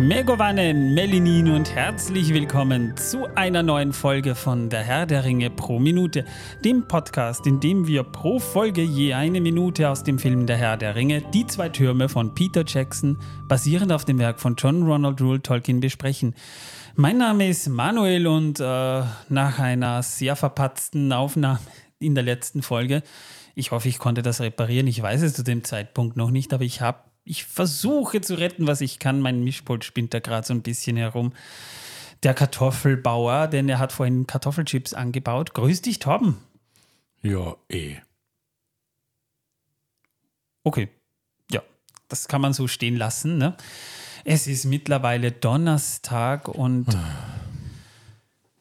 Megowane, Melinin und herzlich willkommen zu einer neuen Folge von Der Herr der Ringe pro Minute, dem Podcast, in dem wir pro Folge je eine Minute aus dem Film Der Herr der Ringe, die zwei Türme von Peter Jackson, basierend auf dem Werk von John Ronald Rule Tolkien, besprechen. Mein Name ist Manuel und äh, nach einer sehr verpatzten Aufnahme in der letzten Folge, ich hoffe, ich konnte das reparieren, ich weiß es zu dem Zeitpunkt noch nicht, aber ich habe ich versuche zu retten, was ich kann. Mein Mischpult spinnt da gerade so ein bisschen herum. Der Kartoffelbauer, denn er hat vorhin Kartoffelchips angebaut. Grüß dich, Torben. Ja, eh. Okay. Ja, das kann man so stehen lassen. Ne? Es ist mittlerweile Donnerstag und.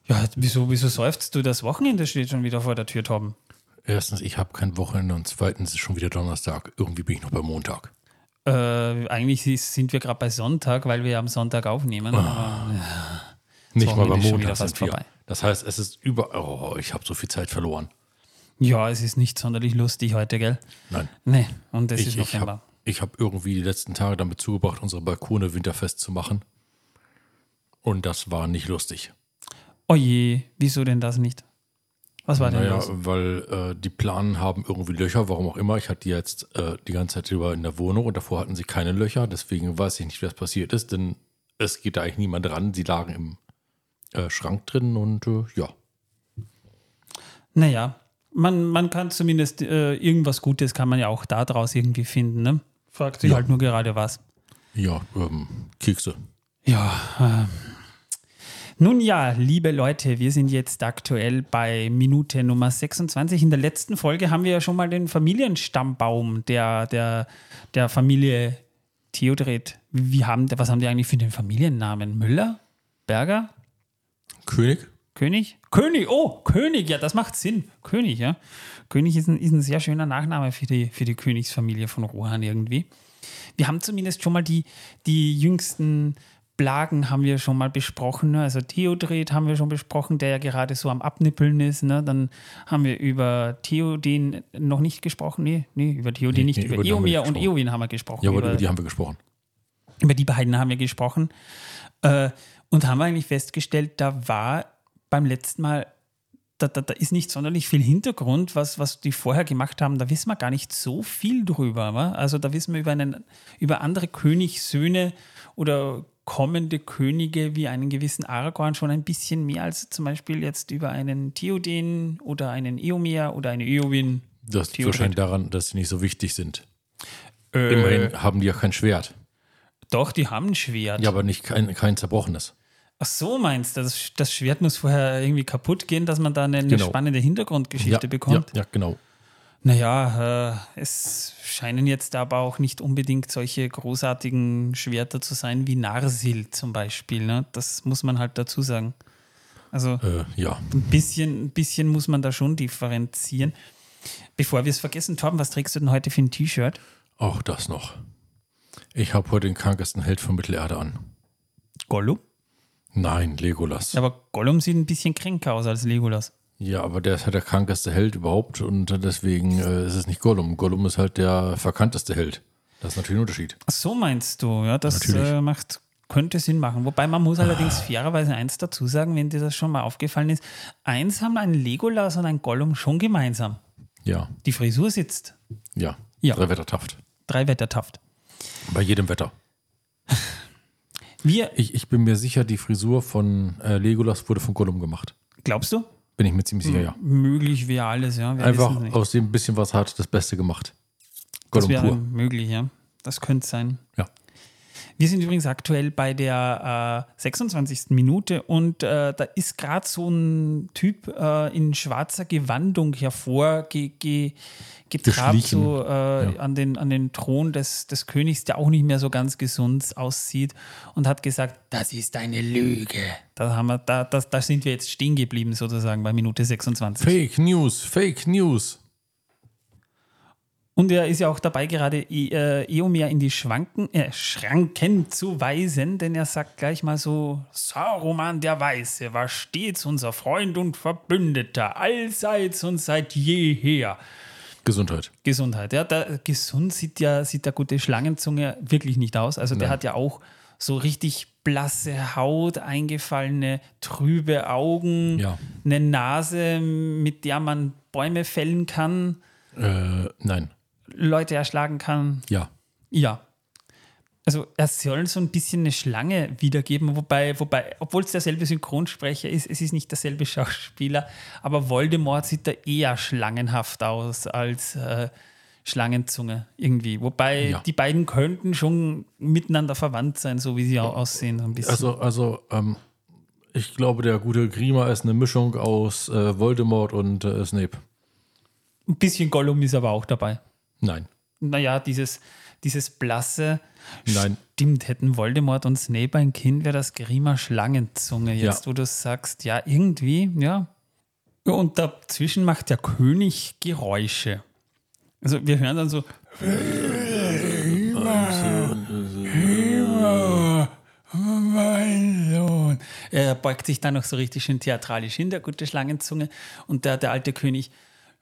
ja, wieso, wieso seufzt du? Das Wochenende steht schon wieder vor der Tür, Torben. Erstens, ich habe kein Wochenende und zweitens ist schon wieder Donnerstag. Irgendwie bin ich noch bei Montag. Äh, eigentlich sind wir gerade bei Sonntag, weil wir am Sonntag aufnehmen. Oh. Aber, ja, Nicht mal beim Montag fast sind wir. vorbei. Das heißt, es ist über. Oh, ich habe so viel Zeit verloren. Ja, es ist nicht sonderlich lustig heute, gell? Nein. Nee, und es Ich, ist ich November. habe ich hab irgendwie die letzten Tage damit zugebracht, unsere Balkone winterfest zu machen. Und das war nicht lustig. Oje, wieso denn das nicht? Was war denn Naja, los? weil äh, die Planen haben irgendwie Löcher, warum auch immer. Ich hatte die jetzt äh, die ganze Zeit über in der Wohnung und davor hatten sie keine Löcher. Deswegen weiß ich nicht, was passiert ist, denn es geht da eigentlich niemand ran. Sie lagen im äh, Schrank drin und äh, ja. Naja, man, man kann zumindest äh, irgendwas Gutes kann man ja auch da draus irgendwie finden, ne? Fragt sich Ja. halt nur gerade was. Ja, ähm, Kekse. Ja. ähm. Nun ja, liebe Leute, wir sind jetzt aktuell bei Minute Nummer 26. In der letzten Folge haben wir ja schon mal den Familienstammbaum der, der, der Familie Theodred. Wie haben, was haben die eigentlich für den Familiennamen? Müller? Berger? König? König? König, oh, König, ja, das macht Sinn. König, ja. König ist ein, ist ein sehr schöner Nachname für die, für die Königsfamilie von Rohan irgendwie. Wir haben zumindest schon mal die, die jüngsten Plagen haben wir schon mal besprochen. Ne? Also Theodred haben wir schon besprochen, der ja gerade so am Abnippeln ist. Ne? Dann haben wir über Theoden noch nicht gesprochen. Nee, nee über Theoden Nee, nicht. nee, über Eomer und. Eowyn haben wir gesprochen. Ja, aber über, über die haben wir gesprochen. über die beiden haben wir gesprochen. Äh, und haben eigentlich festgestellt, da war beim letzten Mal, da, da, da ist nicht sonderlich viel Hintergrund, was, was die vorher gemacht haben. Da wissen wir gar nicht so viel drüber. Wa? Also da wissen wir über, einen, über andere Königssöhne oder kommende Könige wie einen gewissen Aragorn schon ein bisschen mehr als zum Beispiel jetzt über einen Theoden oder einen Eomer oder eine Eowyn. Das liegt wahrscheinlich daran, dass sie nicht so wichtig sind. Äh, Immerhin haben die ja kein Schwert. Doch, die haben ein Schwert. Ja, aber nicht kein, kein zerbrochenes. Ach so, meinst du, das, das Schwert muss vorher irgendwie kaputt gehen, dass man da eine, eine Genau. spannende Hintergrundgeschichte ja, bekommt? Ja, ja, genau. Naja, äh, es scheinen jetzt aber auch nicht unbedingt solche großartigen Schwerter zu sein wie Narsil zum Beispiel. Ne? Das muss man halt dazu sagen. Also Äh, ja. ein bisschen, ein bisschen muss man da schon differenzieren. Bevor wir es vergessen, Torben, was trägst du denn heute für ein T-Shirt? Auch das noch. Ich habe heute den krankesten Held von Mittelerde an. Gollum? Nein, Legolas. Aber Gollum sieht ein bisschen kränker aus als Legolas. Ja, aber der ist halt der krankeste Held überhaupt und deswegen äh, ist es nicht Gollum. Gollum ist halt der verkannteste Held. Das ist natürlich ein Unterschied. Ach so meinst du, ja, das äh, macht, könnte Sinn machen. Wobei man muss allerdings fairerweise eins dazu sagen, wenn dir das schon mal aufgefallen ist. Eins haben ein Legolas und ein Gollum schon gemeinsam. Ja, Die Frisur sitzt. ja. Ja. Drei Wettertaft. Drei Wettertaft. Bei jedem Wetter. Wir, Ich, ich bin mir sicher, die Frisur von äh, Legolas wurde von Gollum gemacht. glaubst du? Bin ich mir ziemlich sicher, ja. Möglich wäre alles, ja. Wir Einfach aus dem bisschen, was hat, das Beste gemacht. Das Gollum wäre pur. möglich, ja. Das könnte sein. Ja. Wir sind übrigens aktuell bei der äh, 26. Minute und äh, da ist gerade so ein Typ äh, in schwarzer Gewandung hervorgetrabt, ge, so äh, an, den, an den Thron des, des Königs, der auch nicht mehr so ganz gesund aussieht und hat gesagt, das ist eine Lüge. Da, haben wir, da, da, da sind wir jetzt stehen geblieben sozusagen bei Minute 26. Fake News, Fake News. Und er ist ja auch dabei, gerade E- äh, Eomer in die Schwanken, äh, Schranken zu weisen, denn er sagt gleich mal so: Saruman der Weiße war stets unser Freund und Verbündeter, allseits und seit jeher. Gesundheit. Gesundheit. Ja, der, gesund sieht ja sieht der gute Schlangenzunge wirklich nicht aus. Also der Nein. hat ja auch so richtig blasse Haut, eingefallene, trübe Augen, Ja. eine Nase, mit der man Bäume fällen kann, Äh, nein. Leute erschlagen kann. Ja. Ja. Also er soll so ein bisschen eine Schlange wiedergeben, wobei, wobei, obwohl es derselbe Synchronsprecher ist, es ist nicht derselbe Schauspieler, aber Voldemort sieht da eher schlangenhaft aus als äh, Schlangenzunge irgendwie. Wobei Ja. die beiden könnten schon miteinander verwandt sein, so wie sie auch aussehen. Ein bisschen. Also, also ähm, ich glaube, der gute Grima ist eine Mischung aus äh, Voldemort und äh, Snape. ein bisschen Gollum ist aber auch dabei. Nein. Naja, dieses, dieses blasse. Nein. Stimmt, hätten Voldemort und Snape ein Kind, wäre das Grima Schlangenzunge. Jetzt, Ja. wo du sagst, ja, irgendwie, ja. Und dazwischen macht der König Geräusche. Also wir hören dann so. Mein Sohn. Er beugt sich dann noch so richtig schön theatralisch hin, der gute Schlangenzunge. Und der, der alte König,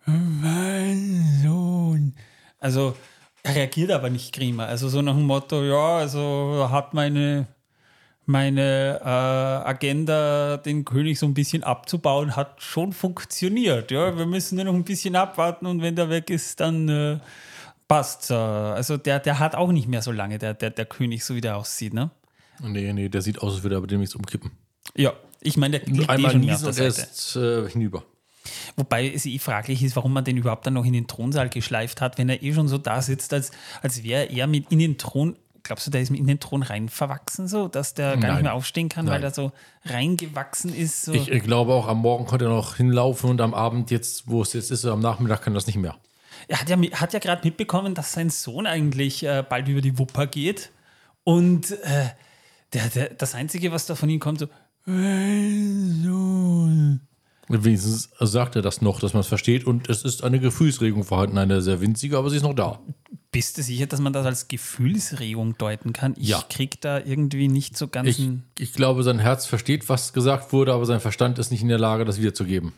mein Sohn. Also er reagiert aber nicht Grima. Also so nach dem Motto, ja, also hat meine, meine äh, Agenda, den König so ein bisschen abzubauen, hat schon funktioniert. Ja, wir müssen nur noch ein bisschen abwarten und wenn der weg ist, dann äh, passt. Also der, der hat auch nicht mehr so lange, der, der, der König, so wie der aussieht, ne? Nee, nee, der sieht aus, als würde er aber demnächst umkippen. Ja, ich meine, der liegt eh Einmal schon mehr auf niesen und er ist äh, hinüber. Wobei es eh fraglich ist, warum man den überhaupt dann noch in den Thronsaal geschleift hat, wenn er eh schon so da sitzt, als, als wäre er mit in den Thron. Glaubst du, der ist in den Thron rein verwachsen, so, dass der gar Nein. nicht mehr aufstehen kann, weil Nein. er so reingewachsen ist? So. Ich, ich glaube auch, am Morgen konnte er noch hinlaufen und am Abend, jetzt, wo es jetzt ist, am Nachmittag kann das nicht mehr. er hat ja, hat ja gerade mitbekommen, dass sein Sohn eigentlich äh, bald über die Wupper geht. Und äh, der, der, das Einzige, was da von ihm kommt, so, mein Sohn. Wenigstens sagt er das noch, dass man es versteht und es ist eine Gefühlsregung vorhanden, eine sehr winzige, aber sie ist noch da. Bist du sicher, dass man das als Gefühlsregung deuten kann? Ich Ja. krieg da irgendwie nicht so ganz Ich, ich glaube, sein Herz versteht, was gesagt wurde, aber sein Verstand ist nicht in der Lage, das wiederzugeben.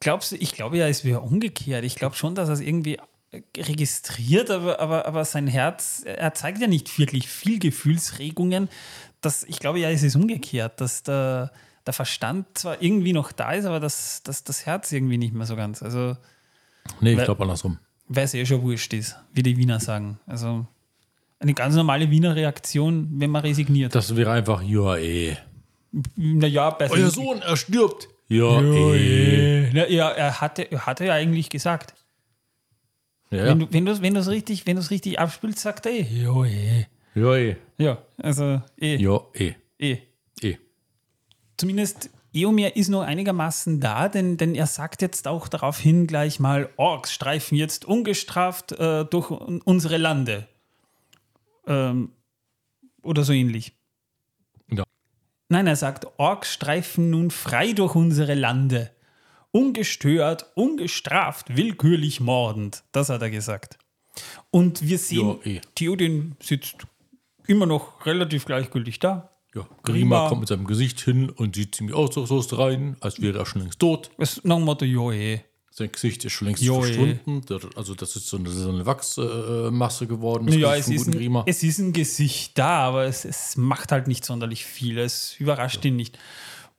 Glaubst du, ich glaube ja, es wäre umgekehrt. Ich glaube schon, dass er es irgendwie äh, registriert, aber, aber, aber sein Herz, er zeigt ja nicht wirklich viel Gefühlsregungen. Das, ich glaube ja, es ist umgekehrt, dass der, der Verstand zwar irgendwie noch da ist, aber das, das, das Herz irgendwie nicht mehr so ganz. Also, Nee, ich Weil- glaube andersrum. weil es eh schon wurscht ist, wie die Wiener sagen. Also, eine ganz normale Wiener Reaktion, wenn man resigniert. Das wäre einfach, ja, eh. Naja, bei Euer Sohn, er stirbt. Ja, eh. Na, ja, er hatte, er hatte ja eigentlich gesagt. Ja, Wenn ja. du wenn du's, wenn du's richtig, wenn du's richtig abspielst, sagt er eh. Ja, eh. Ja, eh. Ja, also eh. Ja, eh. eh. Zumindest Eomer ist noch einigermaßen da, denn, denn er sagt jetzt auch darauf hin gleich mal, Orks streifen jetzt ungestraft äh, durch un- unsere Lande. Ähm, oder so ähnlich. Ja. Nein, er sagt, Orks streifen nun frei durch unsere Lande. Ungestört, ungestraft, willkürlich mordend. Das hat er gesagt. Und wir sehen, Ja, eh. Theoden sitzt immer noch relativ gleichgültig da. Ja, Grima. Kommt mit seinem Gesicht hin und sieht ziemlich ausdruckslos rein, als wäre er schon längst tot. Es nach dem Motto, jo, eh. Sein Gesicht ist schon längst Jo, eh. verschwunden. Also das ist so eine, so eine Wachsmasse geworden. Das Ja, es ist, guten ein, Grima. es ist ein Gesicht da, aber es, es macht halt nicht sonderlich viel. Es überrascht ihn nicht.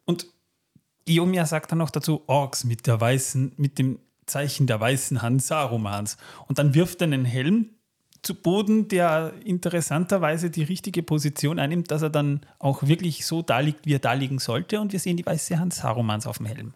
Und Iomia sagt dann noch dazu, Orks mit der weißen, mit dem Zeichen der weißen Hand Sarumans. Und dann wirft er einen Helm zu Boden, der interessanterweise die richtige Position einnimmt, dass er dann auch wirklich so da liegt, wie er da liegen sollte. Und wir sehen die weiße Hand Sarumans auf dem Helm.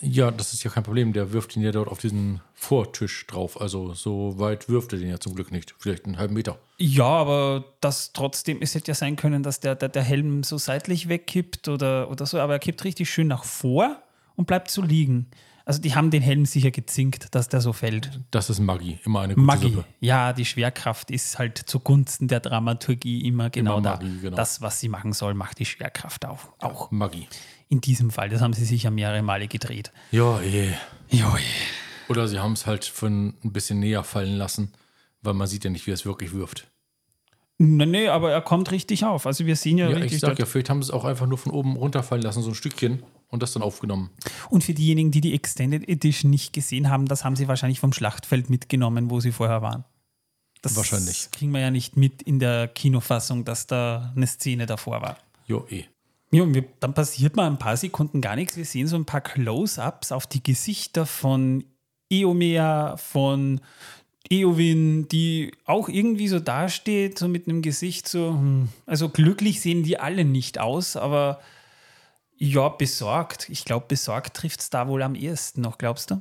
Ja, das ist ja kein Problem. Der wirft ihn ja dort auf diesen Vortisch drauf. Also so weit wirft er den ja zum Glück nicht. Vielleicht einen halben Meter. Ja, aber das trotzdem, es hätte ja sein können, dass der, der, der Helm so seitlich wegkippt oder, oder so, aber er kippt richtig schön nach vor und bleibt so liegen. Also die haben den Helm sicher gezinkt, dass der so fällt. Das ist Magie. Immer eine gute Magie. Suppe. Ja, die Schwerkraft ist halt zugunsten der Dramaturgie immer genau Immer da. Magie, genau. Das, was sie machen soll, macht die Schwerkraft auch. auch. Magie. In diesem Fall, das haben sie sicher mehrere Male gedreht. Ja, eh. Joi. Oder sie haben es halt von ein bisschen näher fallen lassen, weil man sieht ja nicht, wie er es wirklich wirft. Nee, nee, aber er kommt richtig auf. Also wir sehen ja, Ja, richtig ich sag ja, vielleicht haben sie es auch einfach nur von oben runterfallen lassen, so ein Stückchen. Und das dann aufgenommen. Und für diejenigen, die die Extended Edition nicht gesehen haben, das haben sie wahrscheinlich vom Schlachtfeld mitgenommen, wo sie vorher waren. Das Wahrscheinlich. kriegen wir ja nicht mit in der Kinofassung, dass da eine Szene davor war. Jo, eh. Ja, und wir, dann passiert mal ein paar Sekunden gar nichts. Wir sehen so ein paar Close-ups auf die Gesichter von Eomea, von Eowyn, die auch irgendwie so dasteht, so mit einem Gesicht so. hm. Also glücklich sehen die alle nicht aus, aber ja, besorgt. Ich glaube, besorgt trifft es da wohl am ehesten noch, glaubst du?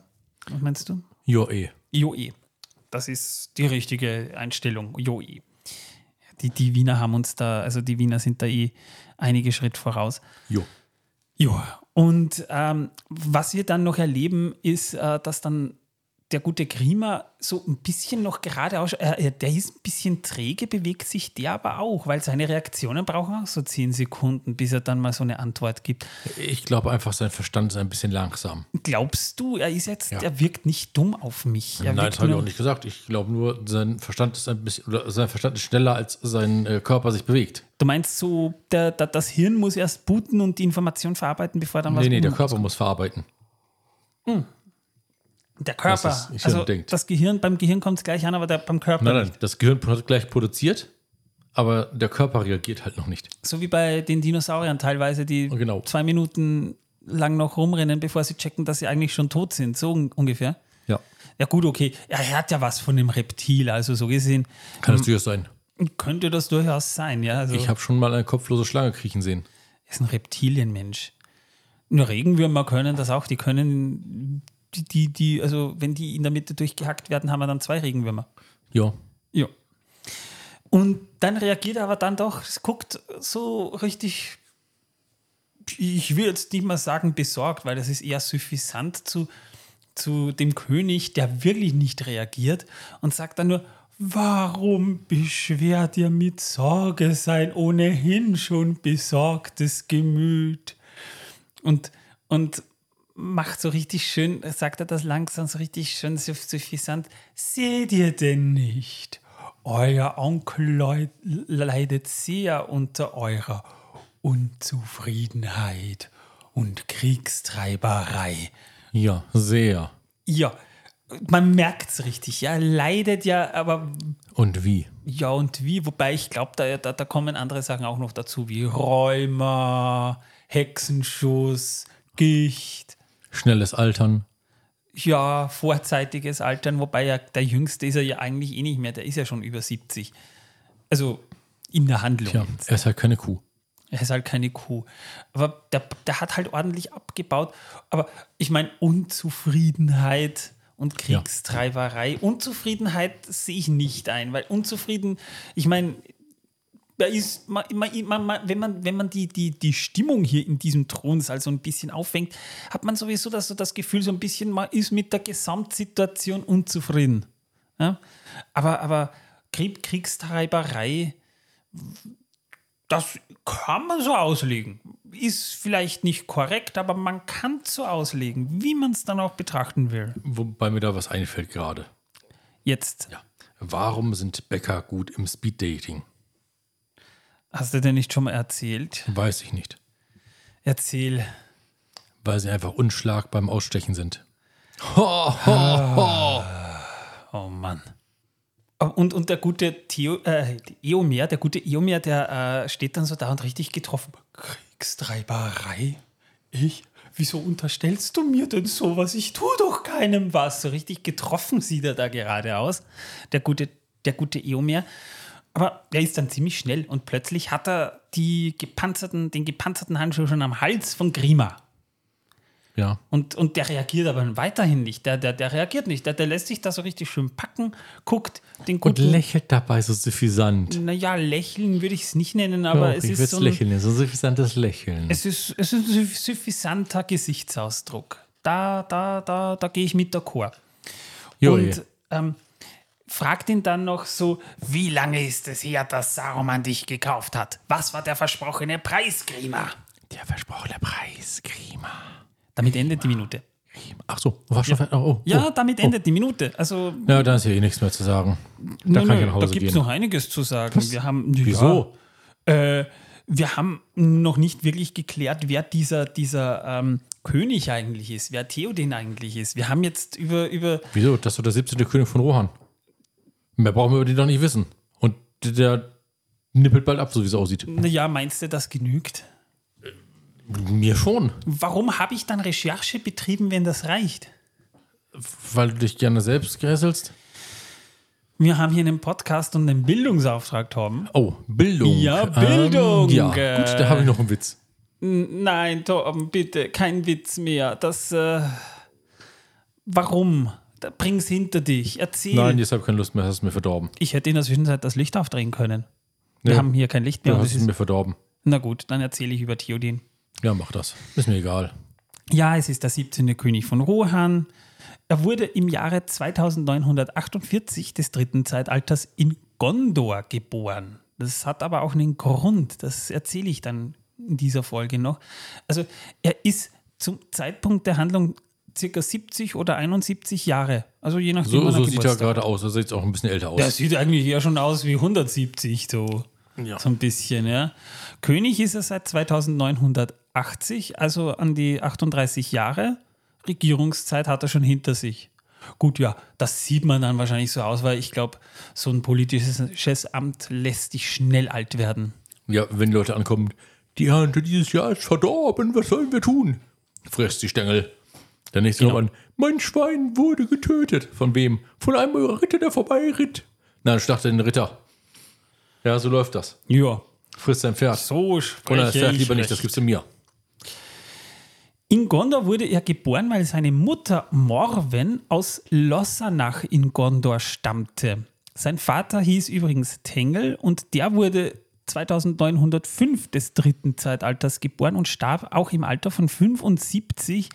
Was meinst du? Jo, eh. Joe. Das ist die richtige Einstellung. Joe. Die, die Wiener haben uns da, also die Wiener sind da eh einige Schritt voraus. Jo. Ja, und ähm, was wir dann noch erleben, ist, äh, dass dann der gute Grima so ein bisschen noch gerade aus, äh, der ist ein bisschen träge, bewegt sich der aber auch, weil seine Reaktionen brauchen auch so zehn Sekunden, bis er dann mal so eine Antwort gibt. Ich glaube einfach, sein Verstand ist ein bisschen langsam. Glaubst du, er ist jetzt, Ja. er wirkt nicht dumm auf mich? Er Nein, das habe ich auch nicht gesagt. Ich glaube nur, sein Verstand ist ein bisschen, oder sein Verstand ist schneller, als sein äh, Körper sich bewegt. Du meinst so, der, der, das Hirn muss erst booten und die Information verarbeiten, bevor dann was Nee, nee, der Körper muss verarbeiten. Der Körper. Das Hirn also denkt. das Gehirn, beim Gehirn kommt es gleich an, aber der, beim Körper Nein, nicht. nein, das Gehirn hat gleich produziert, aber der Körper reagiert halt noch nicht. So wie bei den Dinosauriern teilweise, die Genau. zwei Minuten lang noch rumrennen, bevor sie checken, dass sie eigentlich schon tot sind. So un ungefähr. Ja. Ja, gut, okay. Er hat ja was von dem Reptil, also so gesehen Kann es durchaus sein. könnte das durchaus sein, ja. Also Ich habe schon mal eine kopflose Schlange kriechen sehen. ist ein Reptilienmensch. Nur Regenwürmer können das auch. Die können, die, die, also wenn die in der Mitte durchgehackt werden, haben wir dann zwei Regenwürmer. Ja. Ja. Und dann reagiert er aber dann doch, es guckt so richtig, ich will jetzt nicht mal sagen besorgt, weil das ist eher suffisant zu, zu dem König, der wirklich nicht reagiert und sagt dann nur, warum beschwert ihr mit Sorge sein ohnehin schon besorgtes Gemüt? Und, und macht so richtig schön, sagt er das langsam so richtig schön suff- suffisant. Seht ihr denn nicht? Euer Onkel leid, leidet sehr unter eurer Unzufriedenheit und Kriegstreiberei. Ja, sehr. Ja, man merkt es richtig, ja, leidet ja, aber Und wie? ja und wie, wobei ich glaube, da, da, da kommen andere Sachen auch noch dazu, wie Rheuma, Hexenschuss, Gicht, Schnelles Altern. ja, vorzeitiges Altern, wobei ja der Jüngste ist er ja eigentlich eh nicht mehr, der ist ja schon über 70. Also in der Handlung. Tja, er ist halt keine Kuh. Er ist halt keine Kuh. Aber der, der hat halt ordentlich abgebaut. Aber ich meine, Unzufriedenheit und Kriegstreiberei. Unzufriedenheit sehe ich nicht ein, weil unzufrieden, ich meine, da ist, man, man, man, wenn man, wenn man die, die, die Stimmung hier in diesem Thronsaal so ein bisschen auffängt, hat man sowieso das, so das Gefühl, so ein bisschen, man ist mit der Gesamtsituation unzufrieden. Ja? Aber, aber Krieg, Kriegstreiberei, das kann man so auslegen. Ist vielleicht nicht korrekt, aber man kann es so auslegen, wie man es dann auch betrachten will. Wobei mir da was einfällt gerade. Jetzt, Ja. Warum sind Bäcker gut im Speeddating? Hast du denn nicht schon mal erzählt? Weiß ich nicht. Erzähl. Weil sie einfach unschlag beim Ausstechen sind. Ho, ho, ho. Oh Mann. Und, und der gute Theo, äh, Eomer, der gute Eomer, der äh, steht dann so da und richtig getroffen. Kriegstreiberei? Ich? Wieso unterstellst du mir denn sowas? Ich tue doch keinem was. So richtig getroffen sieht er da gerade aus, der gute, der gute Eomer. Aber er ist dann ziemlich schnell und plötzlich hat er die gepanzerten, den gepanzerten Handschuh schon am Hals von Grima. Ja. Und, und der reagiert aber weiterhin nicht. Der, der, der reagiert nicht. Der, der lässt sich da so richtig schön packen, guckt den Und guten. lächelt dabei so suffisant. naja, lächeln würde ich es nicht nennen, aber Doch, es ich ist würde so ein, lächeln, so ein suffisantes Lächeln. es ist, es ist ein suffisanter Gesichtsausdruck. Da, da, da, da gehe ich mit d'accord. Jo, und ähm, fragt ihn dann noch so, wie lange ist es her, dass Saruman dich gekauft hat? Was war der versprochene Preis, Grima? Der versprochene Preis, Grima. Damit endet die Minute. Ach so, war schon fertig? Oh, oh, Ja, oh. damit endet die Minute. Also Ja, da ist ja eh nichts mehr zu sagen. Da Nein, kann ich nach Hause da gibt es noch einiges zu sagen. Wir haben, Wieso? Ja, äh, wir haben noch nicht wirklich geklärt, wer dieser, dieser ähm, König eigentlich ist, wer Theoden eigentlich ist. Wir haben jetzt über. über Wieso? Das ist doch der 17. König von Rohan. Mehr brauchen wir über den doch nicht wissen. Und der nippelt bald ab, so wie es aussieht. naja, meinst du, das genügt? Mir schon. Warum habe ich dann Recherche betrieben, wenn das reicht? Weil du dich gerne selbst gräselst. Wir haben hier einen Podcast und einen Bildungsauftrag, Tom. Oh, Bildung. Ja, Bildung. Ähm, ja, gut, da habe ich noch einen Witz. Nein, Tom, bitte, kein Witz mehr. Das, äh, warum? Da, bring's hinter dich. Erzähl. Nein, jetzt habe ich keine Lust mehr, hast es mir verdorben. Ich hätte in der Zwischenzeit das Licht aufdrehen können. Wir Nee. haben hier kein Licht mehr. Du hast es es mir verdorben. na gut, dann erzähle ich über Theoden. Ja, mach das. Ist mir egal. Ja, es ist der 17. König von Rohan. Er wurde im Jahre 2948 des dritten Zeitalters in Gondor geboren. Das hat aber auch einen Grund, das erzähle ich dann in dieser Folge noch. Also er ist zum Zeitpunkt der Handlung circa 70 oder 71 Jahre. Also je nachdem, So, so er sieht er gerade aus. Er sieht auch ein bisschen älter aus. der sieht eigentlich eher schon aus wie 170, so, Ja. so ein bisschen, ja. König ist er seit 2980, also an die 38 Jahre. Regierungszeit hat er schon hinter sich. Gut, ja, das sieht man dann wahrscheinlich so aus, weil ich glaube, so ein politisches Amt lässt dich schnell alt werden. Ja, wenn die Leute ankommen, die Ernte dieses Jahr ist verdorben, was sollen wir tun? Fresst die Stängel. Der nächste Genau. kommt an, mein Schwein wurde getötet. Von wem? Von einem eurer Ritter, der vorbeiritt. Na, dann schlachtet den Ritter. Ja, so läuft das. Ja, Frisst sein Pferd. so Oder das spreche Pferd ich lieber nicht, das gibt's in mir. In Gondor wurde er geboren, weil seine Mutter Morwen aus Lossanach in Gondor stammte. Sein Vater hieß übrigens Tengel und der wurde 2905 des dritten Zeitalters geboren und starb auch im Alter von 75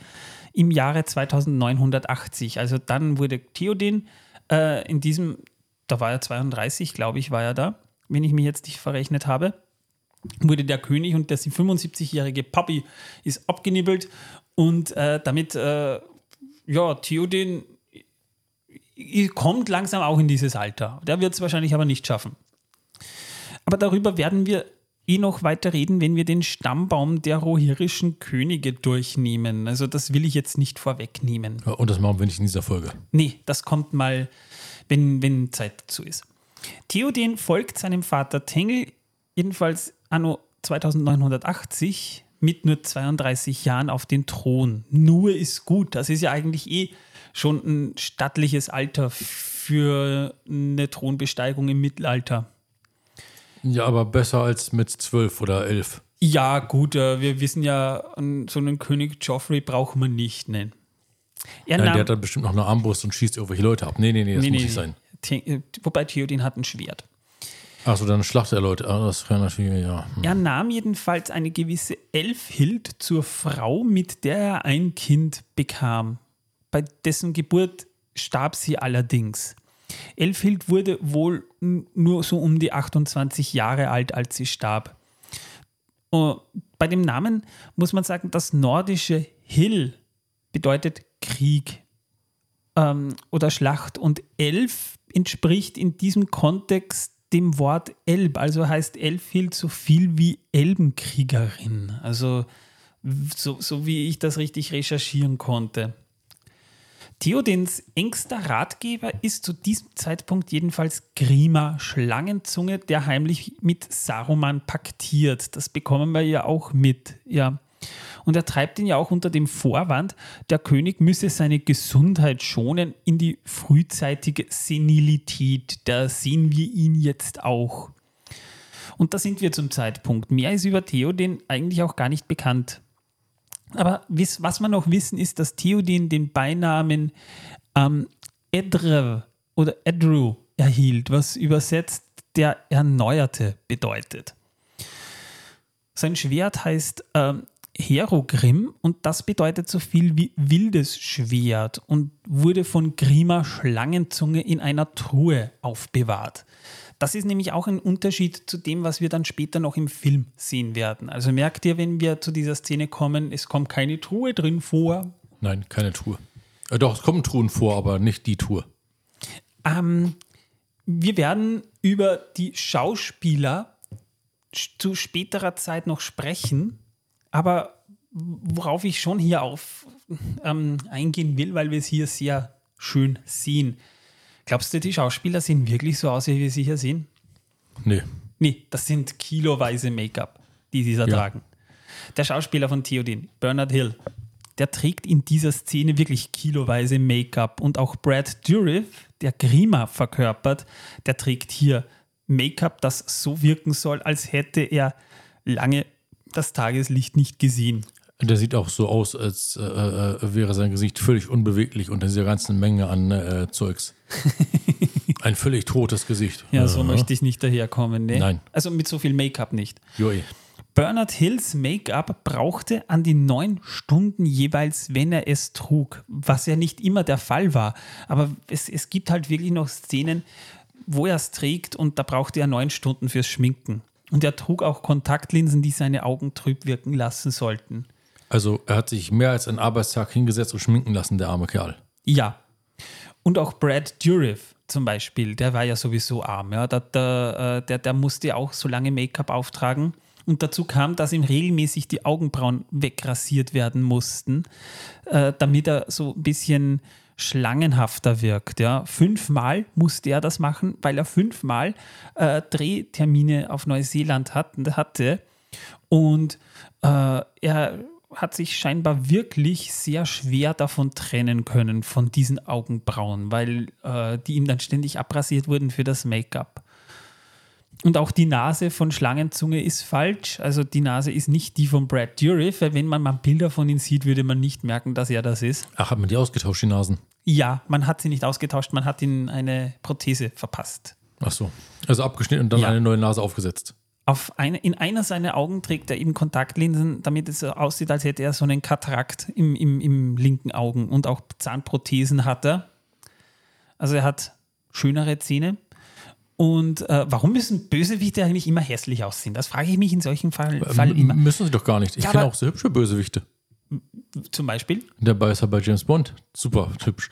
im Jahre 2980. Also dann wurde Theoden äh, in diesem, da war er 32, glaube ich, war er da, wenn ich mich jetzt nicht verrechnet habe wurde der König und der 75-jährige Papi ist abgenibbelt und äh, damit, äh, ja, Theoden kommt langsam auch in dieses Alter. Der wird es wahrscheinlich aber nicht schaffen. Aber darüber werden wir eh noch weiter reden, wenn wir den Stammbaum der rohirrischen Könige durchnehmen. Also das will ich jetzt nicht vorwegnehmen. Und das machen wir nicht in dieser Folge. Nee, das kommt mal, wenn, wenn Zeit dazu ist. Theoden folgt seinem Vater Tengel, jedenfalls anno 2980, mit nur 32 Jahren auf den Thron. Nur ist gut. Das ist ja eigentlich eh schon ein stattliches Alter für eine Thronbesteigung im Mittelalter. Ja, aber besser als mit zwölf oder elf. Ja, gut, äh, wir wissen ja, so einen König Joffrey braucht man nicht nennen. Er Nein, der hat dann bestimmt noch eine Armbrust und schießt irgendwelche Leute ab. Nee, nee, nee, das Nee, muss nee, nicht sein. The- äh, Wobei Theoden hat ein Schwert. Achso, dann schlachtet er Leute. Ah, das wäre natürlich, ja. Hm. Er nahm jedenfalls eine gewisse Elfhild zur Frau, mit der er ein Kind bekam. Bei dessen Geburt starb sie allerdings. Elfhild wurde wohl nur so um die 28 Jahre alt, als sie starb. Uh, bei dem Namen muss man sagen, das nordische Hill bedeutet Krieg ähm, oder Schlacht und Elf entspricht in diesem Kontext dem Wort Elb, also heißt Elfhild so viel wie Elbenkriegerin, also so, so wie ich das richtig recherchieren konnte. Theodens engster Ratgeber ist zu diesem Zeitpunkt jedenfalls Grima Schlangenzunge, der heimlich mit Saruman paktiert. Das bekommen wir ja auch mit, ja. Und er treibt ihn ja auch unter dem Vorwand, der König müsse seine Gesundheit schonen in die frühzeitige Senilität. Da sehen wir ihn jetzt auch. Und da sind wir zum Zeitpunkt. Mehr ist über Theoden eigentlich auch gar nicht bekannt. Aber was wir noch wissen, ist, dass Theoden den Beinamen ähm, Edrev oder Edru erhielt, was übersetzt der Erneuerte bedeutet. Sein Schwert heißt ähm, Herogrim und das bedeutet so viel wie wildes Schwert und wurde von Grima Schlangenzunge in einer Truhe aufbewahrt. Das ist nämlich auch ein Unterschied zu dem, was wir dann später noch im Film sehen werden. Also merkt ihr, wenn wir zu dieser Szene kommen, es kommt keine Truhe drin vor. Nein, keine Truhe. Äh, doch, es kommen Truhen vor, aber nicht die Truhe. Ähm, wir werden über die Schauspieler zu späterer Zeit noch sprechen, aber worauf ich schon hier auf ähm, eingehen will, weil wir es hier sehr schön sehen. Glaubst du, die Schauspieler sehen wirklich so aus, wie wir sie hier sehen? Nee. Nee, das sind kiloweise Make-up, die sie da Ja. tragen. Der Schauspieler von Theodin, Bernard Hill, der trägt in dieser Szene wirklich kiloweise Make-up. Und auch Brad Dourif, der Grima verkörpert, der trägt hier Make-up, das so wirken soll, als hätte er lange das Tageslicht nicht gesehen. Der sieht auch so aus, als äh, äh, wäre sein Gesicht völlig unbeweglich unter dieser ganzen Menge an äh, Zeugs. Ein völlig totes Gesicht. Ja, so möchte ich nicht daherkommen. Ne? Nein. Also mit so viel Make-up nicht. Joi. Bernard Hills Make-up brauchte an die neun Stunden jeweils, wenn er es trug, was ja nicht immer der Fall war. Aber es, es gibt halt wirklich noch Szenen, wo er es trägt und da brauchte er neun Stunden fürs Schminken. Und er trug auch Kontaktlinsen, die seine Augen trüb wirken lassen sollten. Also er hat sich mehr als einen Arbeitstag hingesetzt und schminken lassen, der arme Kerl. Ja. Und auch Brad Dourif zum Beispiel, der war ja sowieso arm. Ja. Der, der, äh, der, der musste auch so lange Make-up auftragen. Und dazu kam, dass ihm regelmäßig die Augenbrauen wegrasiert werden mussten, äh, damit er so ein bisschen schlangenhafter wirkt. Ja. Fünfmal musste er das machen, weil er fünfmal äh, Drehtermine auf Neuseeland hat, hatte. Und äh, er hat sich scheinbar wirklich sehr schwer davon trennen können, von diesen Augenbrauen, weil äh, die ihm dann ständig abrasiert wurden für das Make-up. Und auch die Nase von Schlangenzunge ist falsch. Also die Nase ist nicht die von Brad Dourif, weil wenn man mal Bilder von ihm sieht, würde man nicht merken, dass er das ist. Ach, hat man die ausgetauscht, die Nasen? Ja, man hat sie nicht ausgetauscht, man hat ihm eine Prothese verpasst. Ach so. Also abgeschnitten und dann Ja. eine neue Nase aufgesetzt. Auf eine, in einer seiner Augen trägt er eben Kontaktlinsen, damit es so aussieht, als hätte er so einen Katarakt im, im, im linken Augen. Und auch Zahnprothesen hat er. Also er hat schönere Zähne. Und äh, warum müssen Bösewichte eigentlich immer hässlich aussehen? Das frage ich mich in solchen Fall, Fall M- immer. Müssen sie doch gar nicht. Ich Ja, kenne auch sehr hübsche Bösewichte. Zum Beispiel Der Beißer bei James Bond. Super hübsch.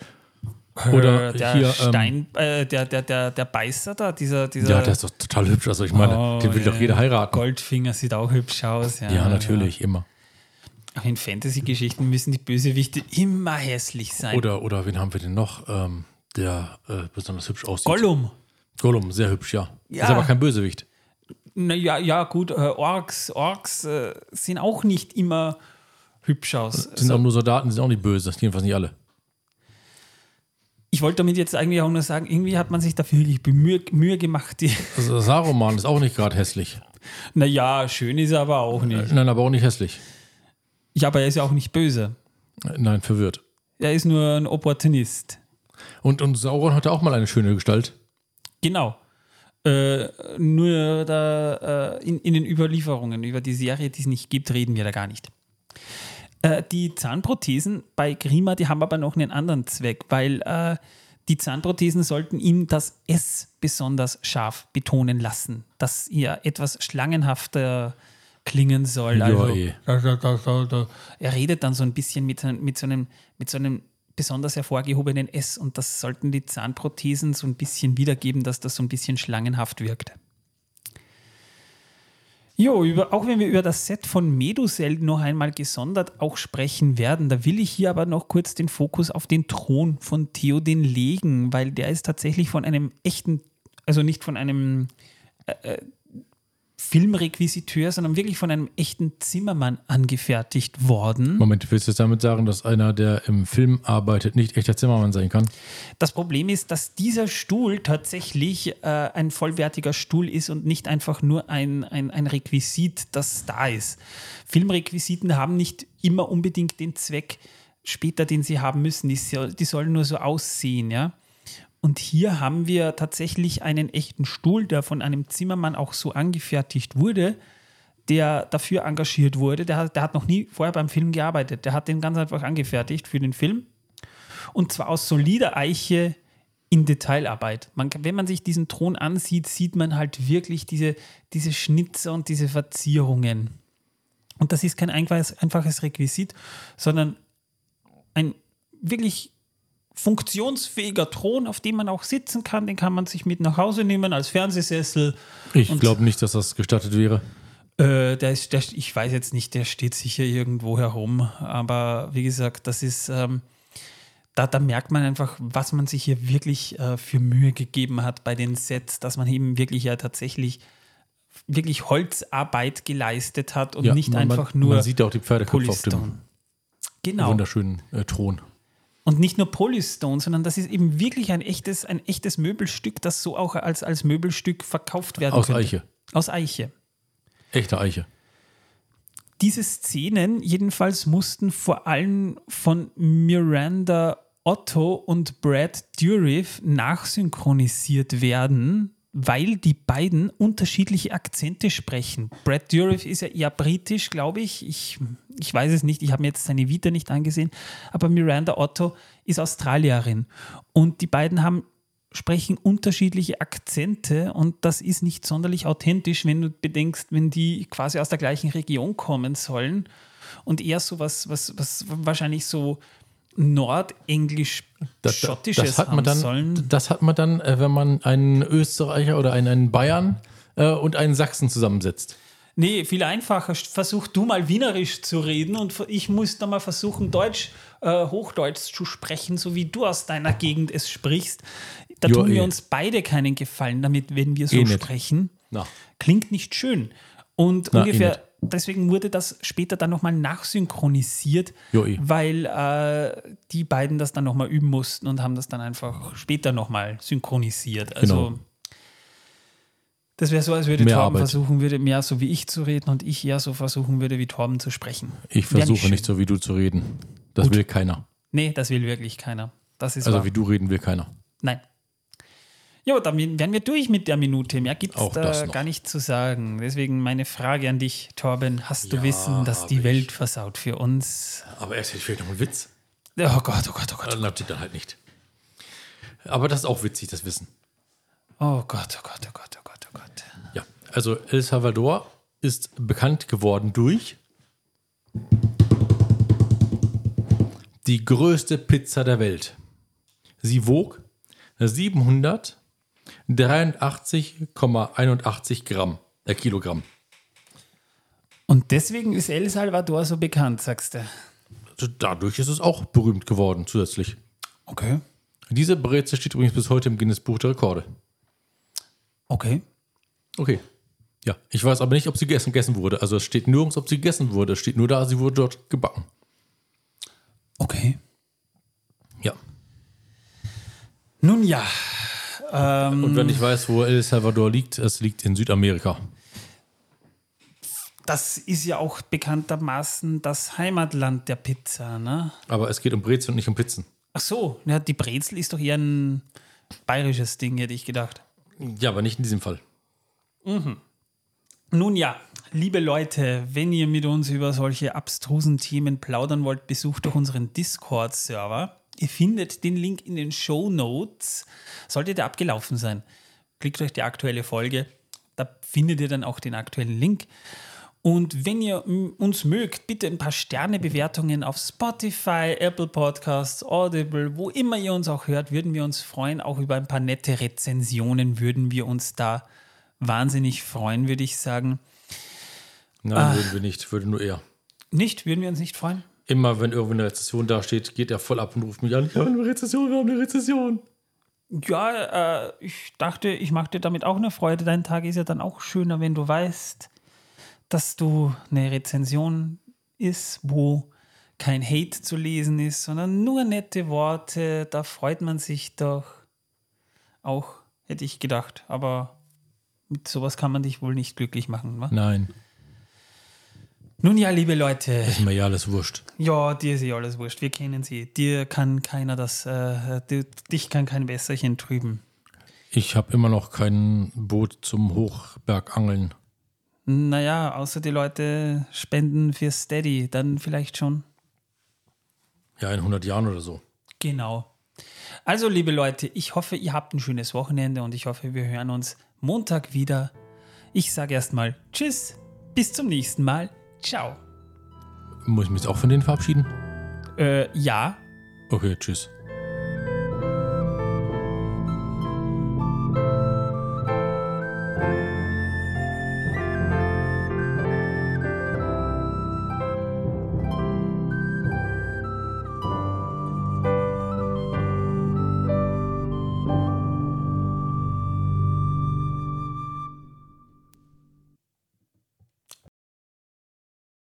Oder äh, der hier, ähm, Stein, äh, der, der, der, der Beißer da, dieser, dieser Ja, der ist doch total hübsch. Also ich meine, Oh, den will doch ja. jeder heiraten. Goldfinger sieht auch hübsch aus. Ja, Ja, natürlich, immer. Auch in Fantasy-Geschichten müssen die Bösewichte immer hässlich sein. Oder, oder wen haben wir denn noch, ähm, der äh, besonders hübsch aussieht? Gollum. Gollum, sehr hübsch, ja. Ja. Ist aber kein Bösewicht. Naja, ja, gut, äh, Orks, Orks äh, sehen auch nicht immer hübsch aus. Sind auch nur Soldaten, die sind auch nicht böse. Jedenfalls nicht alle. Ich wollte damit jetzt eigentlich auch nur sagen, irgendwie hat man sich dafür wirklich Bemühe, Mühe gemacht. Also Saruman ist auch nicht gerade hässlich. naja, schön ist er aber auch nicht. Nein, aber auch nicht hässlich. Ja, aber er ist ja auch nicht böse. Nein, verwirrt. Er ist nur ein Opportunist. Und, und Sauron hatte auch mal eine schöne Gestalt. Genau. Äh, nur da, äh, in, in den Überlieferungen über die Serie, die es nicht gibt, reden wir da gar nicht. Äh, die Zahnprothesen bei Grima, die haben aber noch einen anderen Zweck, weil äh, die Zahnprothesen sollten ihm das S besonders scharf betonen lassen, dass er etwas schlangenhafter klingen soll. Ja, Also, eh. Er redet dann so ein bisschen mit, mit, so einem, mit so einem besonders hervorgehobenen S und das sollten die Zahnprothesen so ein bisschen wiedergeben, dass das so ein bisschen schlangenhaft wirkt. Jo, über, auch wenn wir über das Set von Medusel noch einmal gesondert auch sprechen werden, da will ich hier aber noch kurz den Fokus auf den Thron von Theoden legen, weil der ist tatsächlich von einem echten, also nicht von einem äh, Filmrequisiteur, sondern wirklich von einem echten Zimmermann angefertigt worden. Moment, willst du jetzt damit sagen, dass einer, der im Film arbeitet, nicht echter Zimmermann sein kann? Das Problem ist, dass dieser Stuhl tatsächlich äh, ein vollwertiger Stuhl ist und nicht einfach nur ein, ein, ein Requisit, das da ist. Filmrequisiten haben nicht immer unbedingt den Zweck später, den sie haben müssen. Die, die sollen nur so aussehen, ja. Und hier haben wir tatsächlich einen echten Stuhl, der von einem Zimmermann auch so angefertigt wurde, der dafür engagiert wurde. Der hat, der hat noch nie vorher beim Film gearbeitet. Der hat den ganz einfach angefertigt für den Film. Und zwar aus solider Eiche in Detailarbeit. Man, wenn man sich diesen Thron ansieht, sieht man halt wirklich diese, diese Schnitzer und diese Verzierungen. Und das ist kein einfaches Requisit, sondern ein wirklich funktionsfähiger Thron, auf dem man auch sitzen kann. Den kann man sich mit nach Hause nehmen als Fernsehsessel. Ich glaube nicht, dass das gestattet wäre. Äh, der ist, der, ich weiß jetzt nicht, der steht sicher irgendwo herum. Aber wie gesagt, das ist, ähm, da, da merkt man einfach, was man sich hier wirklich äh, für Mühe gegeben hat bei den Sets, dass man eben wirklich ja tatsächlich wirklich Holzarbeit geleistet hat und Ja, nicht man, einfach nur Man sieht ja auch die Pferdeköpfe auf dem. Genau. wunderschönen äh, Thron. Und nicht nur Polystone, sondern das ist eben wirklich ein echtes, ein echtes Möbelstück, das so auch als, als Möbelstück verkauft werden Aus könnte. Eiche. Aus Eiche. Echte Eiche. Diese Szenen jedenfalls mussten vor allem von Miranda Otto und Brad Dourif nachsynchronisiert werden, weil die beiden unterschiedliche Akzente sprechen. Brad Dourif ist ja eher britisch, glaube ich. ich. Ich weiß es nicht, ich habe mir jetzt seine Vita nicht angesehen, aber Miranda Otto ist Australierin und die beiden haben sprechen unterschiedliche Akzente und das ist nicht sonderlich authentisch, wenn du bedenkst, wenn die quasi aus der gleichen Region kommen sollen und eher so was, was, was wahrscheinlich so nordenglisch-schottisches das hat haben man dann, sollen. Das hat man dann, äh, wenn man einen Österreicher oder einen, einen Bayern äh, und einen Sachsen zusammensetzt. Nee, viel einfacher. Versuch du mal Wienerisch zu reden und ich muss dann mal versuchen, Deutsch, äh, Hochdeutsch zu sprechen, so wie du aus deiner Gegend es sprichst. Da Jo, tun wir eh. uns beide keinen Gefallen damit, wenn wir so Eh nicht. sprechen. Na. Klingt nicht schön. Und Na, eh ungefähr, nicht. Deswegen wurde das später dann nochmal nachsynchronisiert, Jo, eh. weil äh, die beiden das dann nochmal üben mussten und haben das dann einfach später nochmal synchronisiert. Also Genau. das wäre so, als würde Mehr Torben Arbeit. versuchen würde, mehr so wie ich zu reden und ich eher so versuchen würde, wie Torben zu sprechen. Ich versuche schön. nicht so wie du zu reden. Das will keiner. Nee, das will wirklich keiner. Das ist Also wahr. wie du reden will keiner. Nein. Jo, dann wären wir durch mit der Minute. Mehr gibt es da gar nicht zu sagen. Deswegen meine Frage an dich, Torben. Hast du Ja, Wissen, dass die ich. Welt versaut für uns? Aber erst hätte ich vielleicht noch einen Witz. Oh Gott, oh Gott, oh Gott. Dann natürlich dann halt nicht. Aber das ist auch witzig, das Wissen. Oh Gott, oh Gott, oh Gott, oh Gott, oh Gott. Ja, also El Salvador ist bekannt geworden durch die größte Pizza der Welt. Sie wog 783,81 Gramm, äh, Kilogramm. Und deswegen ist El Salvador so bekannt, sagst du. Also dadurch ist es auch berühmt geworden zusätzlich. Okay. Diese Brezel steht übrigens bis heute im Guinness Buch der Rekorde. Okay. Okay. Ja, ich weiß aber nicht, ob sie gegessen, gegessen wurde. Also es steht nirgends, ob sie gegessen wurde. Es steht nur da, sie wurde dort gebacken. Okay. Ja. Nun ja. Ähm, Und wenn ich weiß, wo El Salvador liegt, es liegt in Südamerika. das ist ja auch bekanntermaßen das Heimatland der Pizza, ne? Aber es geht um Brezel und nicht um Pizzen. Ach so, ja, die Brezel ist doch eher ein bayerisches Ding, hätte ich gedacht. Ja, aber nicht in diesem Fall. Nun ja, liebe Leute, wenn ihr mit uns über solche abstrusen Themen plaudern wollt, besucht doch unseren Discord-Server. Ihr findet den Link in den Show Notes. Sollte der abgelaufen sein, klickt euch die aktuelle Folge. Da findet ihr dann auch den aktuellen Link. Und wenn ihr uns mögt, bitte ein paar Sternebewertungen auf Spotify, Apple Podcasts, Audible, wo immer ihr uns auch hört, würden wir uns freuen. Auch über ein paar nette Rezensionen würden wir uns da wahnsinnig freuen, würde ich sagen. Nein, würden wir nicht. Würde nur er. Nicht? Würden wir uns nicht freuen? Immer wenn irgendwo eine Rezession dasteht, geht er voll ab und ruft mich an. Wir haben eine Rezession, wir haben eine Rezession. Ja, äh, ich dachte, ich mache dir damit auch eine Freude. Dein Tag ist ja dann auch schöner, wenn du weißt, dass du eine Rezension ist, wo kein Hate zu lesen ist, sondern nur nette Worte. Da freut man sich doch auch, hätte ich gedacht. Aber mit sowas kann man dich wohl nicht glücklich machen, wa? Nein, Nun ja, liebe Leute. ist mir ja alles wurscht. Ja, dir ist eh alles wurscht. Wir kennen sie. Dir kann keiner das, äh, dich kann kein Wässerchen trüben. Ich habe immer noch kein Boot zum Hochbergangeln. Naja, außer die Leute spenden für Steady, dann vielleicht schon. Ja, in 100 Jahren oder so. Genau. Also, liebe Leute, ich hoffe, ihr habt ein schönes Wochenende und ich hoffe, wir hören uns Montag wieder. Ich sage erstmal Tschüss, bis zum nächsten Mal. Ciao. Muss ich mich jetzt auch von denen verabschieden? Äh, ja, Okay, tschüss.